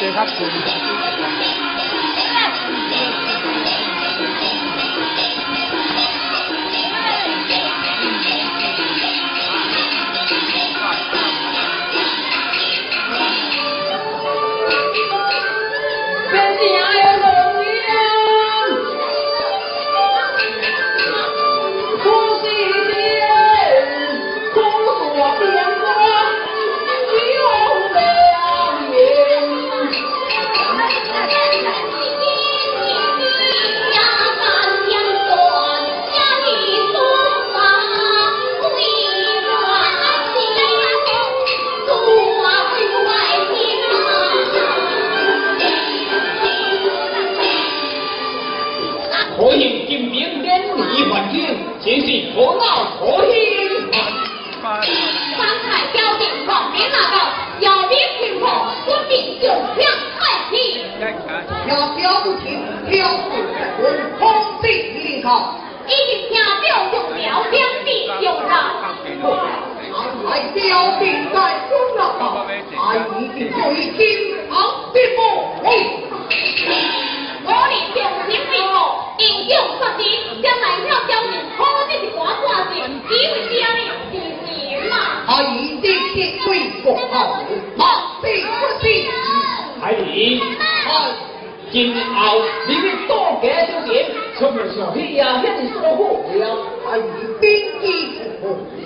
这较已经听到用了两地用了。俺来交兵在中了，俺已经做一金堂之母。我哩将金币吼，用旧法，将来要交人，可这是我挂件，只为是安尼，嘛？他已定结归国号，马不进。海里。今后你们多加小心，出门上气呀，兄弟多好呀，还有兵器。走，没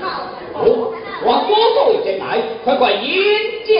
有？好，我多做一点来，快快迎接。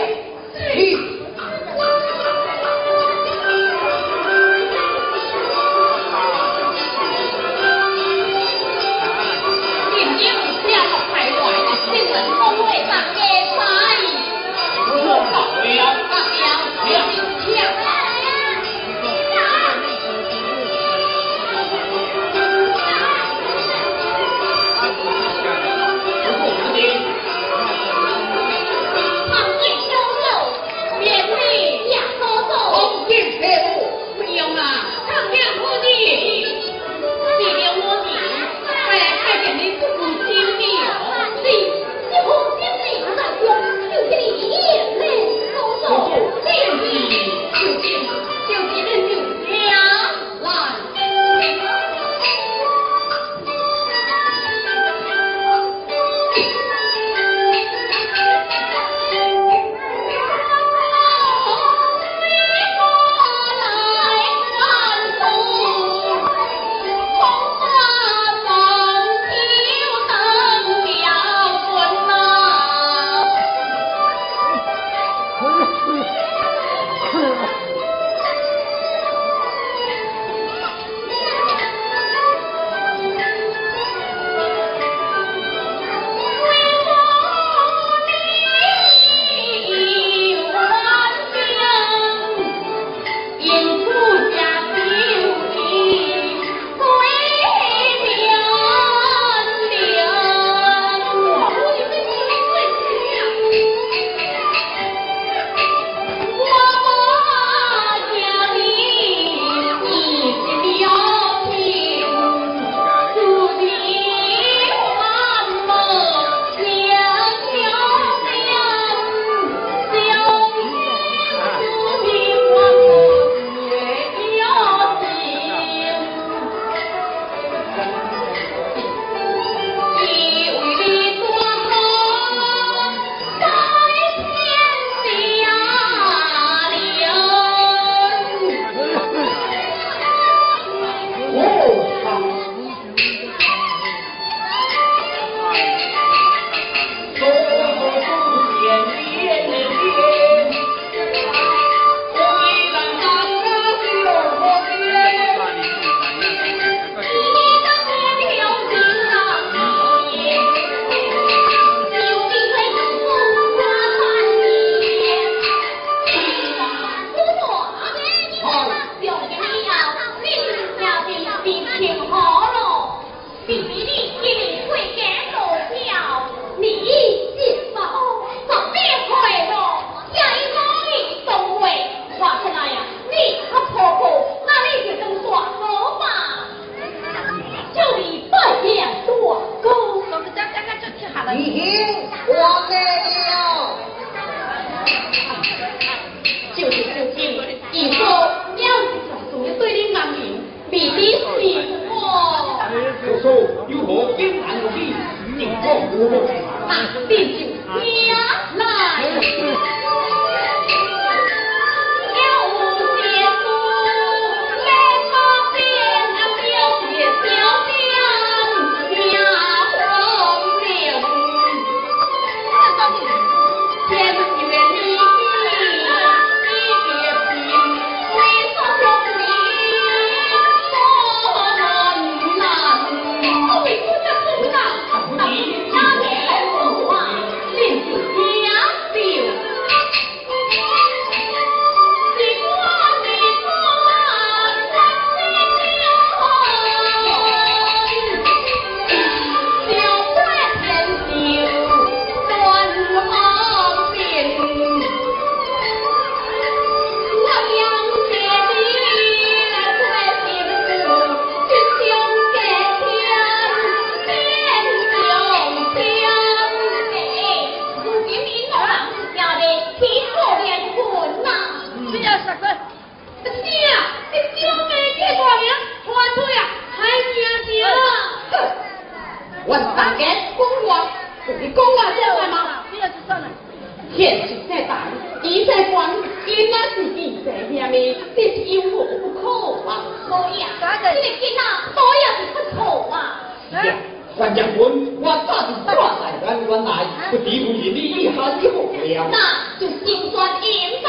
我咋就挂在原原来我抵不住你的一寒一火那就心酸银吧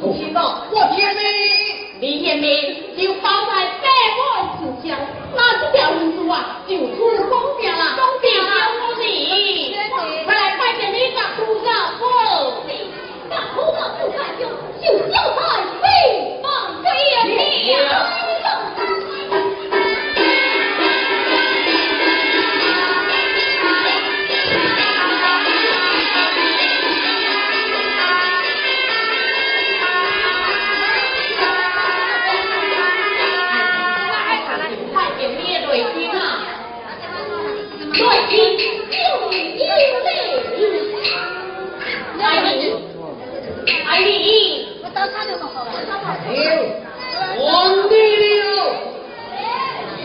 不知道我天呢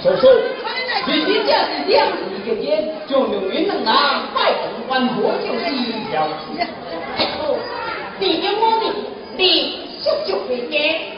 你就是这样子一个天就有云能拿外红环我就是一条天然的路你的魔力你就就会给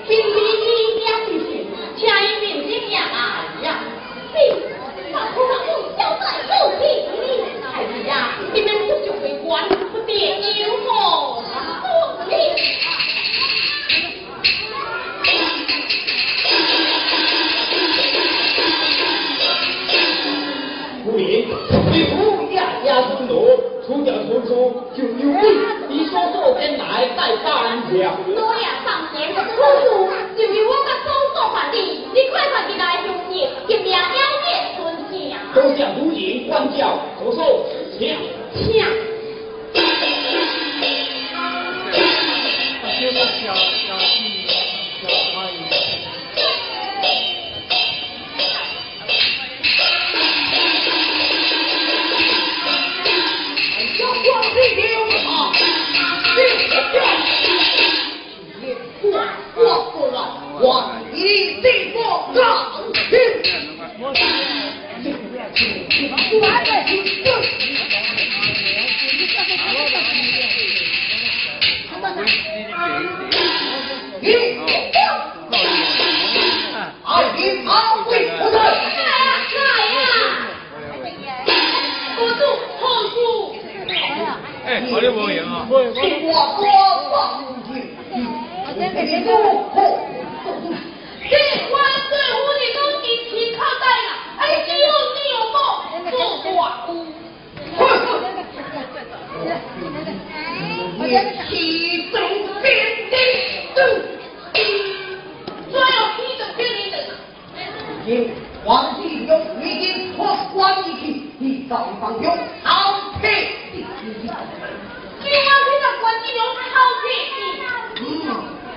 走秀请共苦，对官对武的都一起抗战了。哎，有心有梦，共寡苦。一起走遍的路，只要有心走遍的路。金黄继勇已经和关羽去寻找朋友。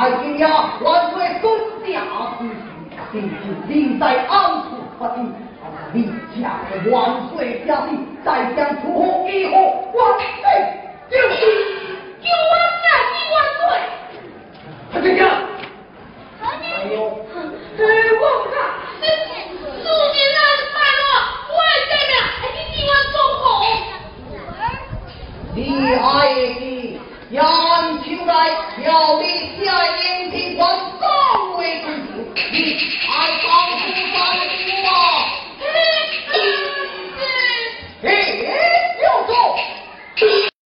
哎呀，万岁公将，定是定在暗处不定，你家的万岁家的再将出乎意乎，万岁就是救万万岁万岁，快。